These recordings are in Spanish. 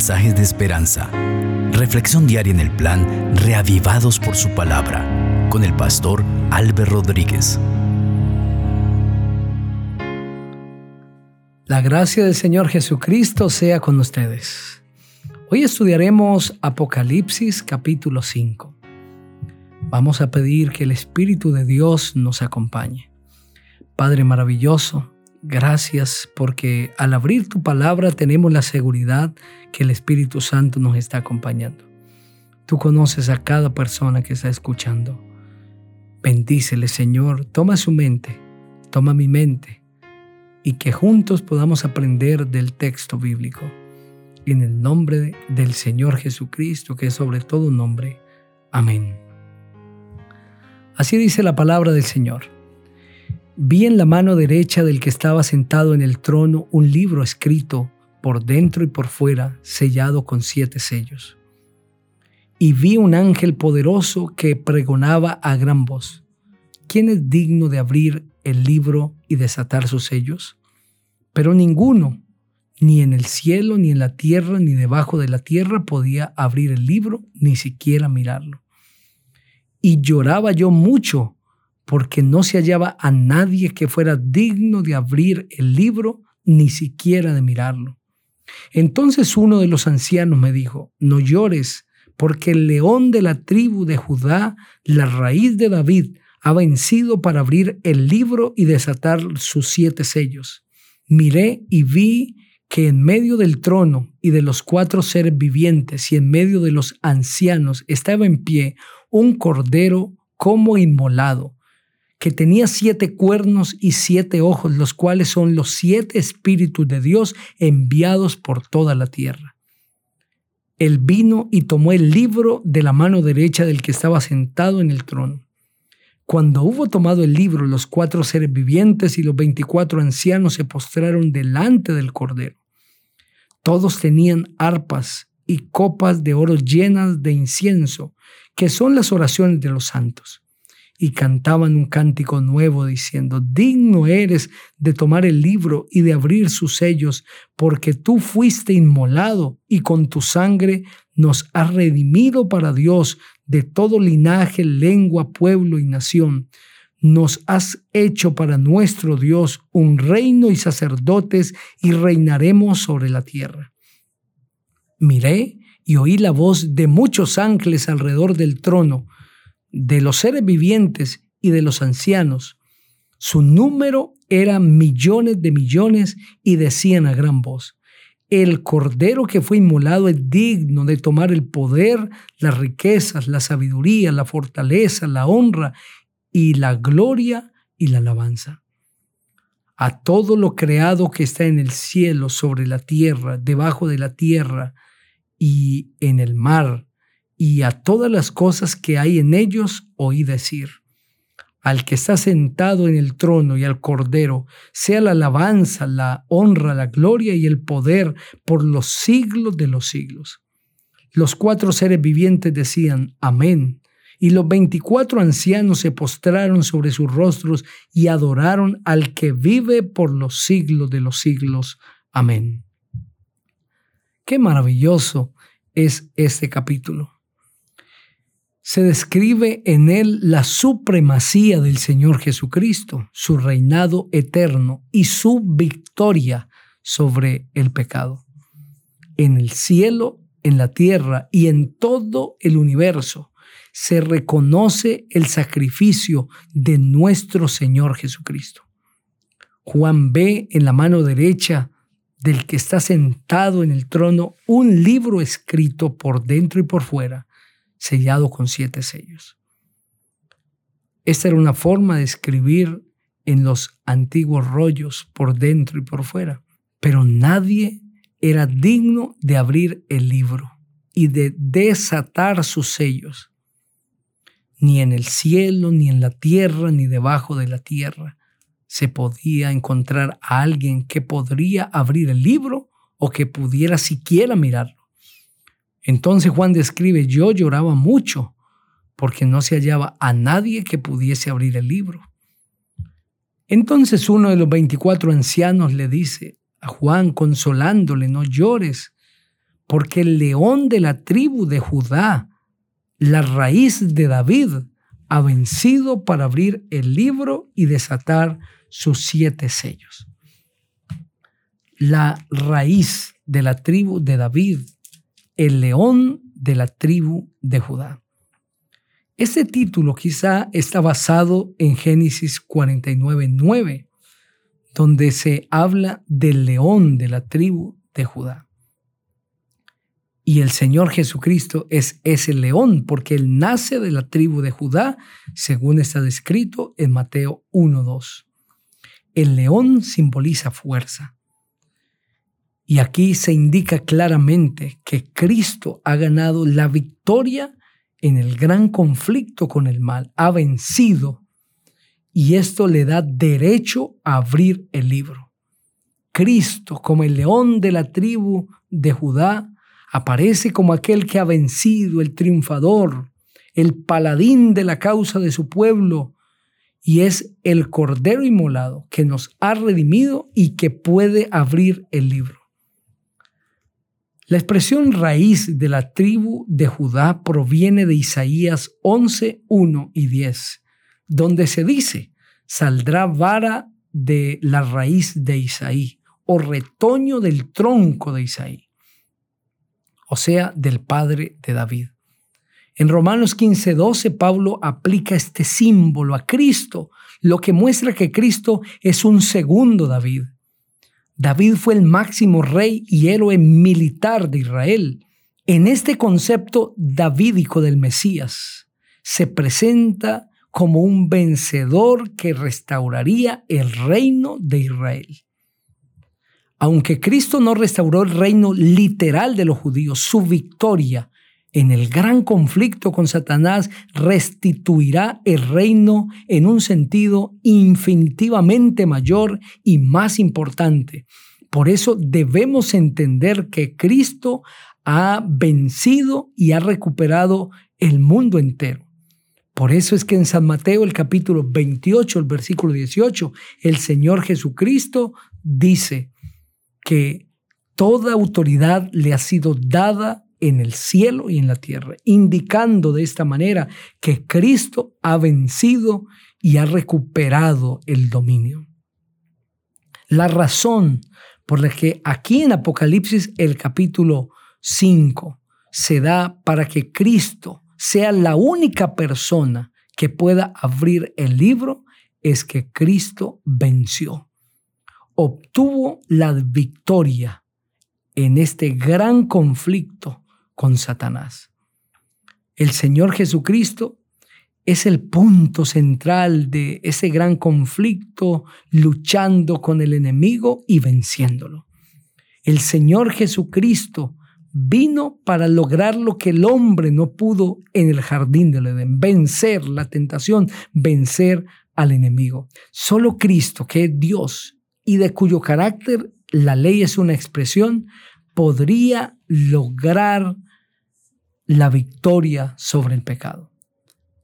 mensajes de esperanza. Reflexión diaria en el plan Reavivados por su palabra con el pastor Álvaro Rodríguez. La gracia del Señor Jesucristo sea con ustedes. Hoy estudiaremos Apocalipsis capítulo 5. Vamos a pedir que el Espíritu de Dios nos acompañe. Padre maravilloso, Gracias porque al abrir tu palabra tenemos la seguridad que el Espíritu Santo nos está acompañando. Tú conoces a cada persona que está escuchando. Bendícele, Señor. Toma su mente, toma mi mente y que juntos podamos aprender del texto bíblico. En el nombre del Señor Jesucristo, que es sobre todo nombre. Amén. Así dice la palabra del Señor. Vi en la mano derecha del que estaba sentado en el trono un libro escrito por dentro y por fuera, sellado con siete sellos. Y vi un ángel poderoso que pregonaba a gran voz, ¿quién es digno de abrir el libro y desatar sus sellos? Pero ninguno, ni en el cielo, ni en la tierra, ni debajo de la tierra podía abrir el libro, ni siquiera mirarlo. Y lloraba yo mucho porque no se hallaba a nadie que fuera digno de abrir el libro, ni siquiera de mirarlo. Entonces uno de los ancianos me dijo, no llores, porque el león de la tribu de Judá, la raíz de David, ha vencido para abrir el libro y desatar sus siete sellos. Miré y vi que en medio del trono y de los cuatro seres vivientes y en medio de los ancianos estaba en pie un cordero como inmolado que tenía siete cuernos y siete ojos, los cuales son los siete espíritus de Dios enviados por toda la tierra. Él vino y tomó el libro de la mano derecha del que estaba sentado en el trono. Cuando hubo tomado el libro, los cuatro seres vivientes y los veinticuatro ancianos se postraron delante del Cordero. Todos tenían arpas y copas de oro llenas de incienso, que son las oraciones de los santos y cantaban un cántico nuevo diciendo, digno eres de tomar el libro y de abrir sus sellos, porque tú fuiste inmolado y con tu sangre nos has redimido para Dios de todo linaje, lengua, pueblo y nación. Nos has hecho para nuestro Dios un reino y sacerdotes y reinaremos sobre la tierra. Miré y oí la voz de muchos ángeles alrededor del trono, de los seres vivientes y de los ancianos, su número era millones de millones y decían a gran voz, el cordero que fue inmolado es digno de tomar el poder, las riquezas, la sabiduría, la fortaleza, la honra y la gloria y la alabanza. A todo lo creado que está en el cielo, sobre la tierra, debajo de la tierra y en el mar, y a todas las cosas que hay en ellos oí decir, al que está sentado en el trono y al cordero, sea la alabanza, la honra, la gloria y el poder por los siglos de los siglos. Los cuatro seres vivientes decían, amén. Y los veinticuatro ancianos se postraron sobre sus rostros y adoraron al que vive por los siglos de los siglos. Amén. Qué maravilloso es este capítulo se describe en él la supremacía del Señor Jesucristo, su reinado eterno y su victoria sobre el pecado. En el cielo, en la tierra y en todo el universo se reconoce el sacrificio de nuestro Señor Jesucristo. Juan ve en la mano derecha del que está sentado en el trono un libro escrito por dentro y por fuera sellado con siete sellos. Esta era una forma de escribir en los antiguos rollos por dentro y por fuera, pero nadie era digno de abrir el libro y de desatar sus sellos, ni en el cielo, ni en la tierra, ni debajo de la tierra se podía encontrar a alguien que podría abrir el libro o que pudiera siquiera mirarlo. Entonces Juan describe, yo lloraba mucho porque no se hallaba a nadie que pudiese abrir el libro. Entonces uno de los veinticuatro ancianos le dice a Juan, consolándole, no llores, porque el león de la tribu de Judá, la raíz de David, ha vencido para abrir el libro y desatar sus siete sellos. La raíz de la tribu de David, el león de la tribu de Judá. Este título quizá está basado en Génesis 49.9, donde se habla del león de la tribu de Judá. Y el Señor Jesucristo es ese león porque él nace de la tribu de Judá, según está descrito en Mateo 1.2. El león simboliza fuerza. Y aquí se indica claramente que Cristo ha ganado la victoria en el gran conflicto con el mal, ha vencido. Y esto le da derecho a abrir el libro. Cristo, como el león de la tribu de Judá, aparece como aquel que ha vencido, el triunfador, el paladín de la causa de su pueblo, y es el Cordero Inmolado que nos ha redimido y que puede abrir el libro. La expresión raíz de la tribu de Judá proviene de Isaías 11, 1 y 10, donde se dice, saldrá vara de la raíz de Isaí o retoño del tronco de Isaí o sea, del padre de David. En Romanos 15, 12, Pablo aplica este símbolo a Cristo, lo que muestra que Cristo es un segundo David. David fue el máximo rey y héroe militar de Israel. En este concepto davídico del Mesías se presenta como un vencedor que restauraría el reino de Israel. Aunque Cristo no restauró el reino literal de los judíos, su victoria en el gran conflicto con Satanás restituirá el reino en un sentido infinitivamente mayor y más importante. Por eso debemos entender que Cristo ha vencido y ha recuperado el mundo entero. Por eso es que en San Mateo el capítulo 28, el versículo 18, el Señor Jesucristo dice, que toda autoridad le ha sido dada en el cielo y en la tierra, indicando de esta manera que Cristo ha vencido y ha recuperado el dominio. La razón por la que aquí en Apocalipsis el capítulo 5 se da para que Cristo sea la única persona que pueda abrir el libro es que Cristo venció obtuvo la victoria en este gran conflicto con Satanás. El Señor Jesucristo es el punto central de ese gran conflicto, luchando con el enemigo y venciéndolo. El Señor Jesucristo vino para lograr lo que el hombre no pudo en el jardín del Edén, vencer la tentación, vencer al enemigo. Solo Cristo, que es Dios y de cuyo carácter la ley es una expresión, podría lograr la victoria sobre el pecado.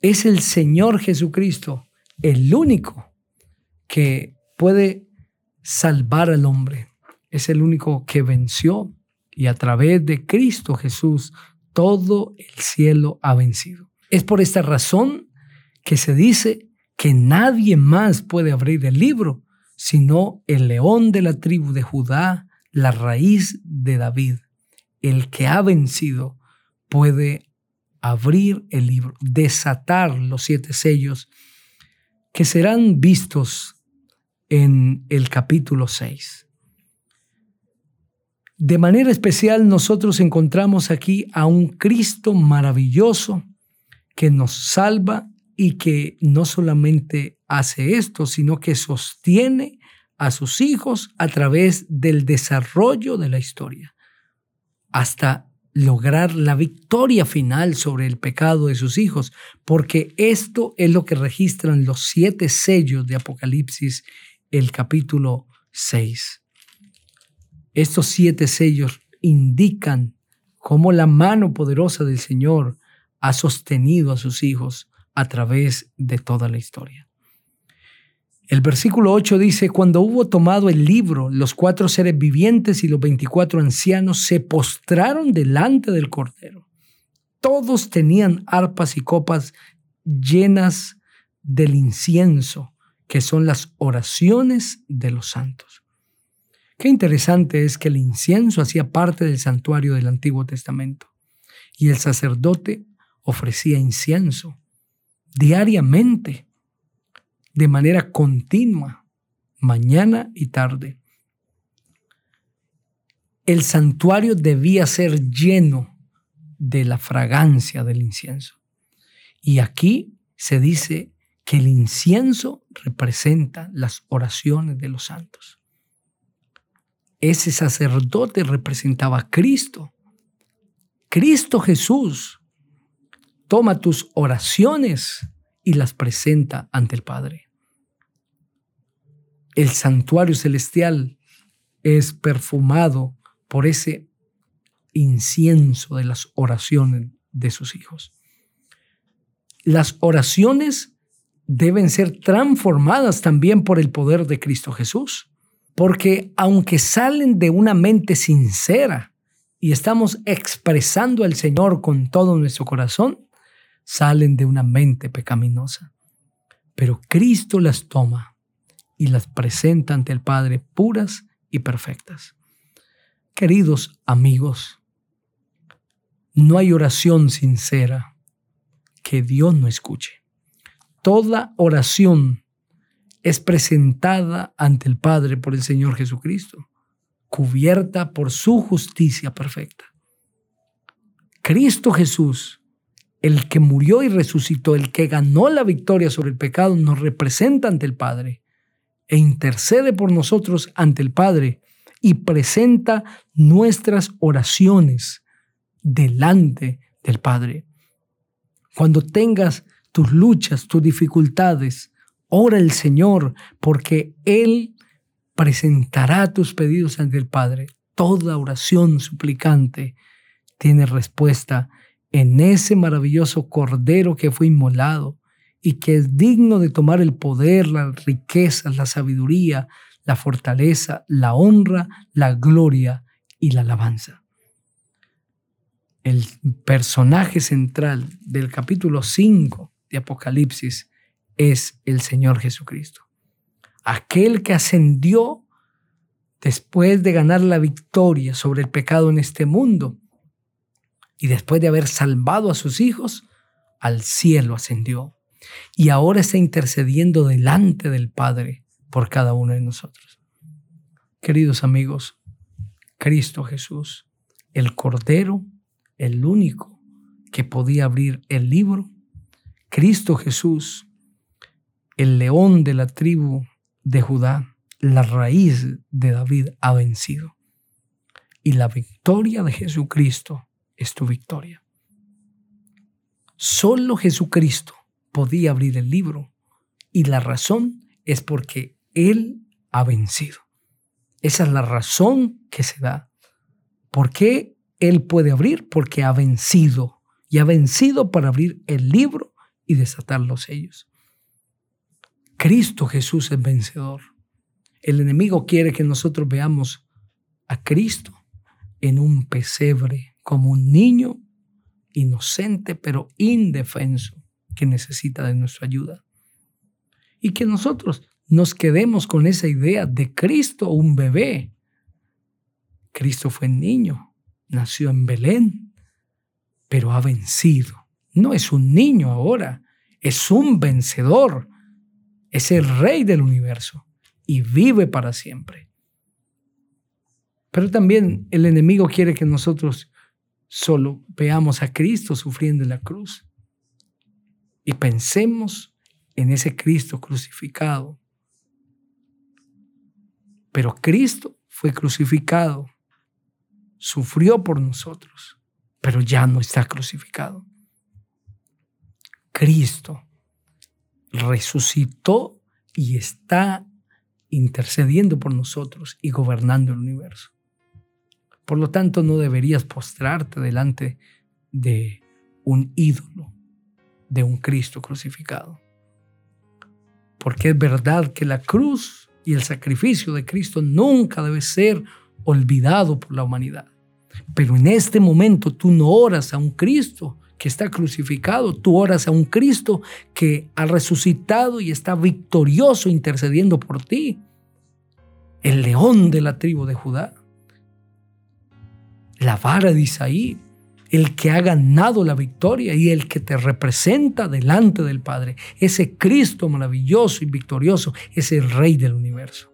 Es el Señor Jesucristo el único que puede salvar al hombre. Es el único que venció y a través de Cristo Jesús todo el cielo ha vencido. Es por esta razón que se dice que nadie más puede abrir el libro sino el león de la tribu de Judá, la raíz de David, el que ha vencido, puede abrir el libro, desatar los siete sellos que serán vistos en el capítulo 6. De manera especial nosotros encontramos aquí a un Cristo maravilloso que nos salva y que no solamente hace esto, sino que sostiene a sus hijos a través del desarrollo de la historia, hasta lograr la victoria final sobre el pecado de sus hijos, porque esto es lo que registran los siete sellos de Apocalipsis, el capítulo 6. Estos siete sellos indican cómo la mano poderosa del Señor ha sostenido a sus hijos a través de toda la historia. El versículo 8 dice, cuando hubo tomado el libro, los cuatro seres vivientes y los veinticuatro ancianos se postraron delante del Cordero. Todos tenían arpas y copas llenas del incienso, que son las oraciones de los santos. Qué interesante es que el incienso hacía parte del santuario del Antiguo Testamento y el sacerdote ofrecía incienso diariamente de manera continua, mañana y tarde. El santuario debía ser lleno de la fragancia del incienso. Y aquí se dice que el incienso representa las oraciones de los santos. Ese sacerdote representaba a Cristo. Cristo Jesús toma tus oraciones y las presenta ante el Padre. El santuario celestial es perfumado por ese incienso de las oraciones de sus hijos. Las oraciones deben ser transformadas también por el poder de Cristo Jesús, porque aunque salen de una mente sincera y estamos expresando al Señor con todo nuestro corazón, salen de una mente pecaminosa. Pero Cristo las toma y las presenta ante el Padre puras y perfectas. Queridos amigos, no hay oración sincera que Dios no escuche. Toda oración es presentada ante el Padre por el Señor Jesucristo, cubierta por su justicia perfecta. Cristo Jesús el que murió y resucitó, el que ganó la victoria sobre el pecado, nos representa ante el Padre e intercede por nosotros ante el Padre y presenta nuestras oraciones delante del Padre. Cuando tengas tus luchas, tus dificultades, ora el Señor porque Él presentará tus pedidos ante el Padre. Toda oración suplicante tiene respuesta en ese maravilloso Cordero que fue inmolado y que es digno de tomar el poder, las riquezas, la sabiduría, la fortaleza, la honra, la gloria y la alabanza. El personaje central del capítulo 5 de Apocalipsis es el Señor Jesucristo. Aquel que ascendió después de ganar la victoria sobre el pecado en este mundo y después de haber salvado a sus hijos, al cielo ascendió y ahora está intercediendo delante del Padre por cada uno de nosotros. Queridos amigos, Cristo Jesús, el Cordero, el único que podía abrir el libro, Cristo Jesús, el león de la tribu de Judá, la raíz de David ha vencido. Y la victoria de Jesucristo es tu victoria. Solo Jesucristo podía abrir el libro y la razón es porque Él ha vencido. Esa es la razón que se da. ¿Por qué Él puede abrir? Porque ha vencido y ha vencido para abrir el libro y desatar los sellos. Cristo Jesús es vencedor. El enemigo quiere que nosotros veamos a Cristo en un pesebre como un niño inocente pero indefenso que necesita de nuestra ayuda. Y que nosotros nos quedemos con esa idea de Cristo, un bebé. Cristo fue niño, nació en Belén, pero ha vencido. No es un niño ahora, es un vencedor, es el rey del universo y vive para siempre. Pero también el enemigo quiere que nosotros solo veamos a Cristo sufriendo en la cruz y pensemos en ese Cristo crucificado. Pero Cristo fue crucificado, sufrió por nosotros, pero ya no está crucificado. Cristo resucitó y está intercediendo por nosotros y gobernando el universo. Por lo tanto, no deberías postrarte delante de un ídolo, de un Cristo crucificado. porque es verdad que la cruz y el sacrificio de Cristo nunca debe ser olvidado por la humanidad. Pero en este momento tú no oras a un Cristo que está crucificado, tú oras a un Cristo que ha resucitado y está victorioso intercediendo por ti. El león de la tribu de Judá. La vara de Isaí, el que ha ganado la victoria y el que te representa delante del Padre. Ese Cristo maravilloso y victorioso es el Rey del universo.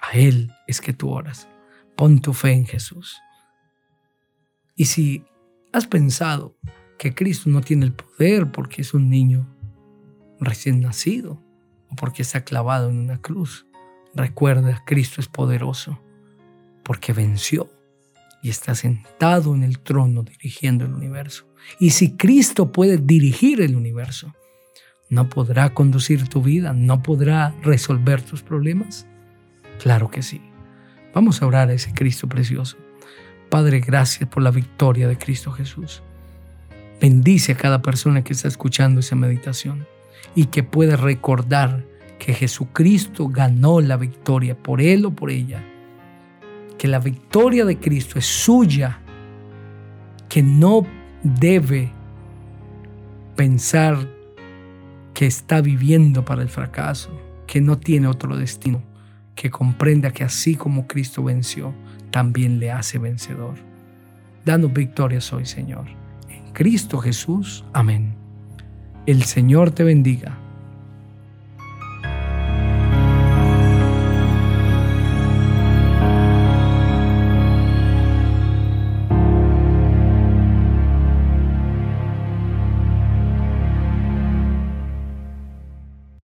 A Él es que tú oras. Pon tu fe en Jesús. Y si has pensado que Cristo no tiene el poder porque es un niño recién nacido o porque está clavado en una cruz, recuerda, Cristo es poderoso porque venció y está sentado en el trono dirigiendo el universo. Y si Cristo puede dirigir el universo, ¿no podrá conducir tu vida? ¿No podrá resolver tus problemas? Claro que sí. Vamos a orar a ese Cristo precioso. Padre, gracias por la victoria de Cristo Jesús. Bendice a cada persona que está escuchando esa meditación y que pueda recordar que Jesucristo ganó la victoria por él o por ella. Que la victoria de Cristo es suya, que no debe pensar que está viviendo para el fracaso, que no tiene otro destino que comprenda que así como Cristo venció, también le hace vencedor. Danos victorias hoy, Señor. En Cristo Jesús. Amén. El Señor te bendiga